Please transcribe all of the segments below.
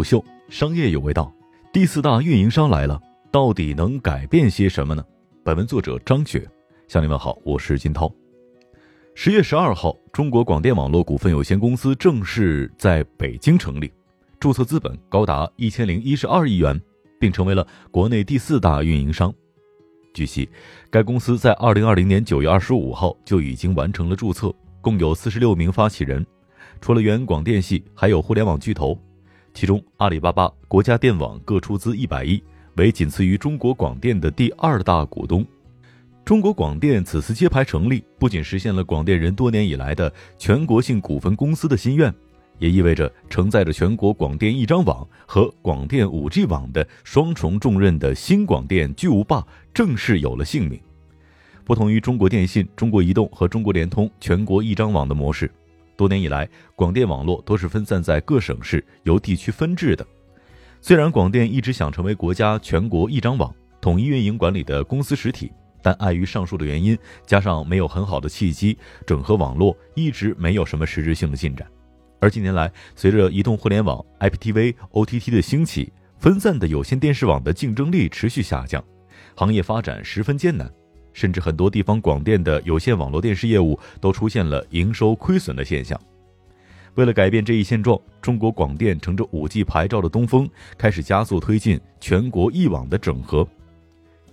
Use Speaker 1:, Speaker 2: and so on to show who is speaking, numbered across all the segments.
Speaker 1: 虎嗅，商业有味道。第四大运营商来了，到底能改变些什么呢？本文作者张雪，向你问好，我是金涛。十月十二号，中国广电网络股份有限公司正式在北京成立，注册资本高达一千零一十二亿元，并成为了国内第四大运营商。据悉，该公司在二零二零年九月二十五号就已经完成了注册，共有四十六名发起人。除了原广电系，还有互联网巨头，其中阿里巴巴、国家电网各出资一百亿，为仅次于中国广电的第二大股东。中国广电此次揭牌成立，不仅实现了广电人多年以来的全国性股份公司的心愿，也意味着承载着全国广电一张网和广电五 G 网的双重重任的新广电巨无霸正式有了姓名。不同于中国电信、中国移动和中国联通全国一张网的模式。多年以来，广电网络都是分散在各省市，由地区分治的。虽然广电一直想成为国家全国一张网、统一运营管理的公司实体，但碍于上述的原因，加上没有很好的契机整合网络，一直没有什么实质性的进展。而近年来，随着移动互联网、IPTV、OTT 的兴起，分散的有线电视网的竞争力持续下降，行业发展十分艰难。甚至很多地方广电的有线网络电视业务都出现了营收亏损的现象。为了改变这一现状，中国广电乘着五 G 牌照的东风，开始加速推进全国一网的整合。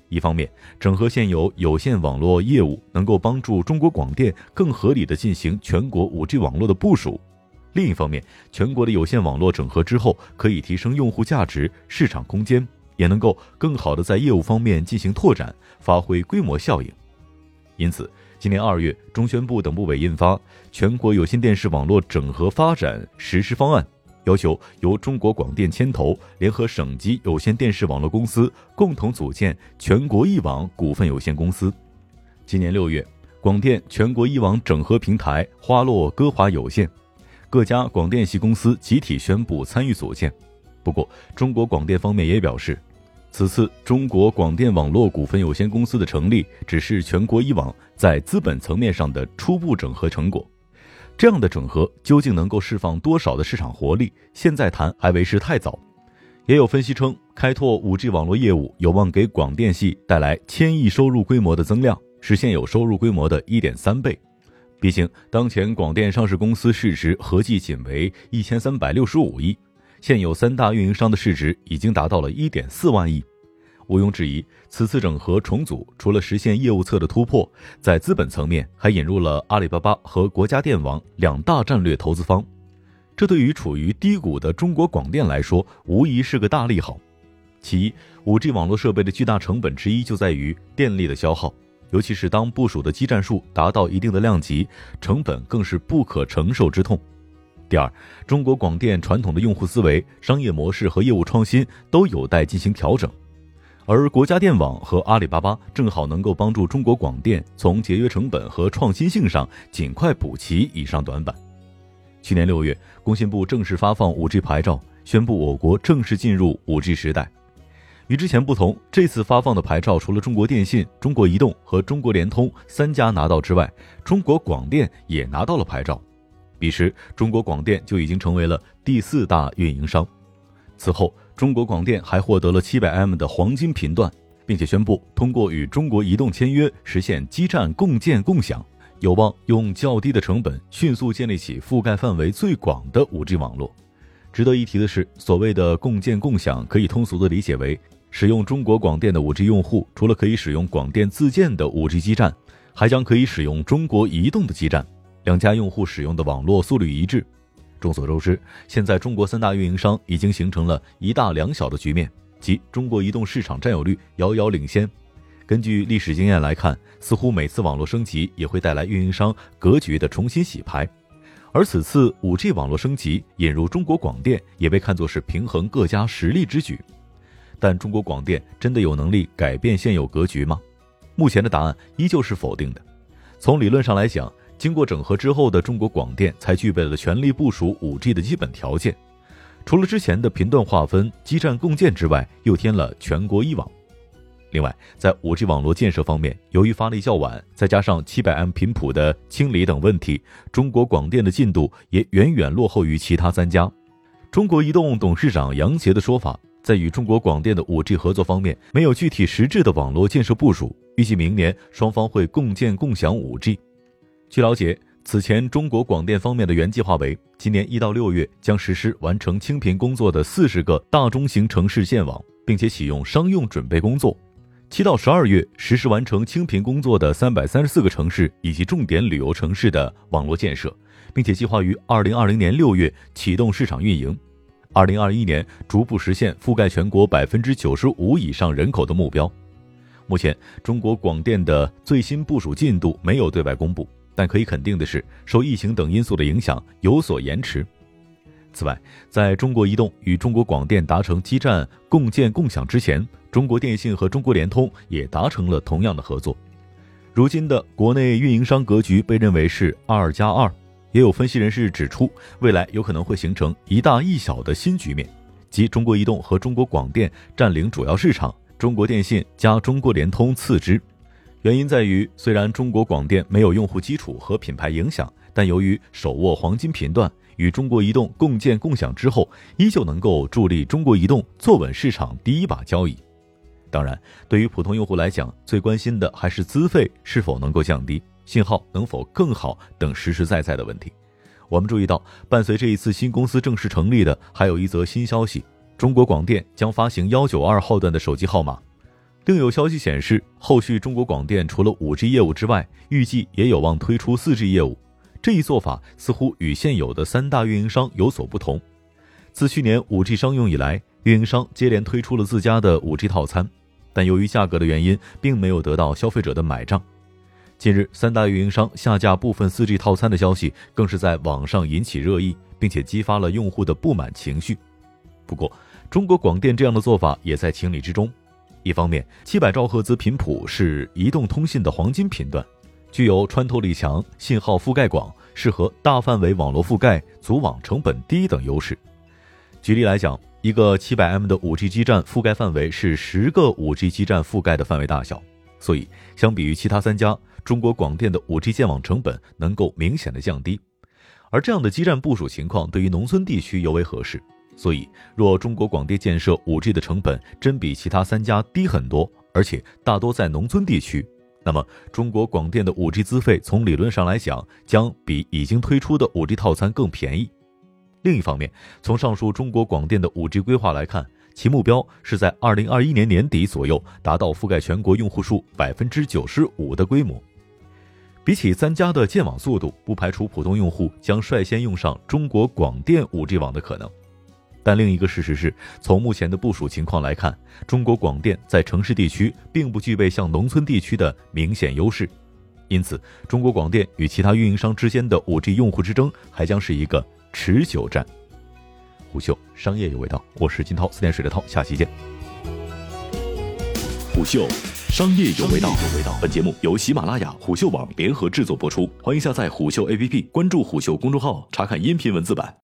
Speaker 1: 一方面，整合现有有线网络业务，能够帮助中国广电更合理的进行全国五 G 网络的部署；另一方面，全国的有线网络整合之后，可以提升用户价值、市场空间。也能够更好的在业务方面进行拓展，发挥规模效应。因此，今年二月，中宣部等部委印发《全国有线电视网络整合发展实施方案》，要求由中国广电牵头，联合省级有线电视网络公司，共同组建全国一网股份有限公司。今年六月，广电全国一网整合平台花落歌华有线，各家广电系公司集体宣布参与组建。不过，中国广电方面也表示。此次中国广电网络股份有限公司的成立，只是全国一网在资本层面上的初步整合成果。这样的整合究竟能够释放多少的市场活力，现在谈还为时太早。也有分析称，开拓五 G 网络业务有望给广电系带来千亿收入规模的增量，是现有收入规模的一点三倍。毕竟，当前广电上市公司市值合计仅为一千三百六十五亿。现有三大运营商的市值已经达到了一点四万亿，毋庸置疑，此次整合重组除了实现业务侧的突破，在资本层面还引入了阿里巴巴和国家电网两大战略投资方，这对于处于低谷的中国广电来说，无疑是个大利好。其一，五 G 网络设备的巨大成本之一就在于电力的消耗，尤其是当部署的基站数达到一定的量级，成本更是不可承受之痛。第二，中国广电传统的用户思维、商业模式和业务创新都有待进行调整，而国家电网和阿里巴巴正好能够帮助中国广电从节约成本和创新性上尽快补齐以上短板。去年六月，工信部正式发放 5G 牌照，宣布我国正式进入 5G 时代。与之前不同，这次发放的牌照除了中国电信、中国移动和中国联通三家拿到之外，中国广电也拿到了牌照。彼时，中国广电就已经成为了第四大运营商。此后，中国广电还获得了 700M 的黄金频段，并且宣布通过与中国移动签约，实现基站共建共享，有望用较低的成本迅速建立起覆盖范围最广的 5G 网络。值得一提的是，所谓的共建共享，可以通俗的理解为，使用中国广电的 5G 用户，除了可以使用广电自建的 5G 基站，还将可以使用中国移动的基站。两家用户使用的网络速率一致。众所周知，现在中国三大运营商已经形成了一大两小的局面，即中国移动市场占有率遥遥领先。根据历史经验来看，似乎每次网络升级也会带来运营商格局的重新洗牌。而此次 5G 网络升级引入中国广电，也被看作是平衡各家实力之举。但中国广电真的有能力改变现有格局吗？目前的答案依旧是否定的。从理论上来讲，经过整合之后的中国广电才具备了全力部署 5G 的基本条件，除了之前的频段划分、基站共建之外，又添了全国一网。另外，在 5G 网络建设方面，由于发力较晚，再加上 700M 频谱的清理等问题，中国广电的进度也远远落后于其他三家。中国移动董事长杨杰的说法，在与中国广电的 5G 合作方面没有具体实质的网络建设部署，预计明年双方会共建共享 5G。据了解，此前中国广电方面的原计划为今年一到六月将实施完成清频工作的四十个大中型城市建网，并且启用商用准备工作；七到十二月实施完成清频工作的三百三十四个城市以及重点旅游城市的网络建设，并且计划于二零二零年六月启动市场运营。二零二一年逐步实现覆盖全国百分之九十五以上人口的目标。目前，中国广电的最新部署进度没有对外公布。但可以肯定的是，受疫情等因素的影响，有所延迟。此外，在中国移动与中国广电达成基站共建共享之前，中国电信和中国联通也达成了同样的合作。如今的国内运营商格局被认为是二加二，也有分析人士指出，未来有可能会形成一大一小的新局面，即中国移动和中国广电占领主要市场，中国电信加中国联通次之。原因在于，虽然中国广电没有用户基础和品牌影响，但由于手握黄金频段，与中国移动共建共享之后，依旧能够助力中国移动坐稳市场第一把交椅。当然，对于普通用户来讲，最关心的还是资费是否能够降低，信号能否更好等实实在在的问题。我们注意到，伴随这一次新公司正式成立的，还有一则新消息：中国广电将发行幺九二号段的手机号码。另有消息显示，后续中国广电除了 5G 业务之外，预计也有望推出 4G 业务。这一做法似乎与现有的三大运营商有所不同。自去年 5G 商用以来，运营商接连推出了自家的 5G 套餐，但由于价格的原因，并没有得到消费者的买账。近日，三大运营商下架部分 4G 套餐的消息，更是在网上引起热议，并且激发了用户的不满情绪。不过，中国广电这样的做法也在情理之中。一方面，七百兆赫兹频谱是移动通信的黄金频段，具有穿透力强、信号覆盖广、适合大范围网络覆盖、组网成本低等优势。举例来讲，一个七百 m 的五 G 基站覆盖范围是十个五 G 基站覆盖的范围大小，所以相比于其他三家，中国广电的五 G 建网成本能够明显的降低。而这样的基站部署情况，对于农村地区尤为合适。所以，若中国广电建设 5G 的成本真比其他三家低很多，而且大多在农村地区，那么中国广电的 5G 资费从理论上来讲，将比已经推出的 5G 套餐更便宜。另一方面，从上述中国广电的 5G 规划来看，其目标是在2021年年底左右达到覆盖全国用户数百分之九十五的规模。比起三家的建网速度，不排除普通用户将率先用上中国广电 5G 网的可能。但另一个事实是，从目前的部署情况来看，中国广电在城市地区并不具备像农村地区的明显优势，因此，中国广电与其他运营商之间的 5G 用户之争还将是一个持久战。虎嗅商业有味道，我是金涛，四点水的涛，下期见。
Speaker 2: 虎嗅商业有味道，本节目由喜马拉雅、虎嗅网联合制作播出，欢迎下载虎嗅 APP，关注虎嗅公众号，查看音频文字版。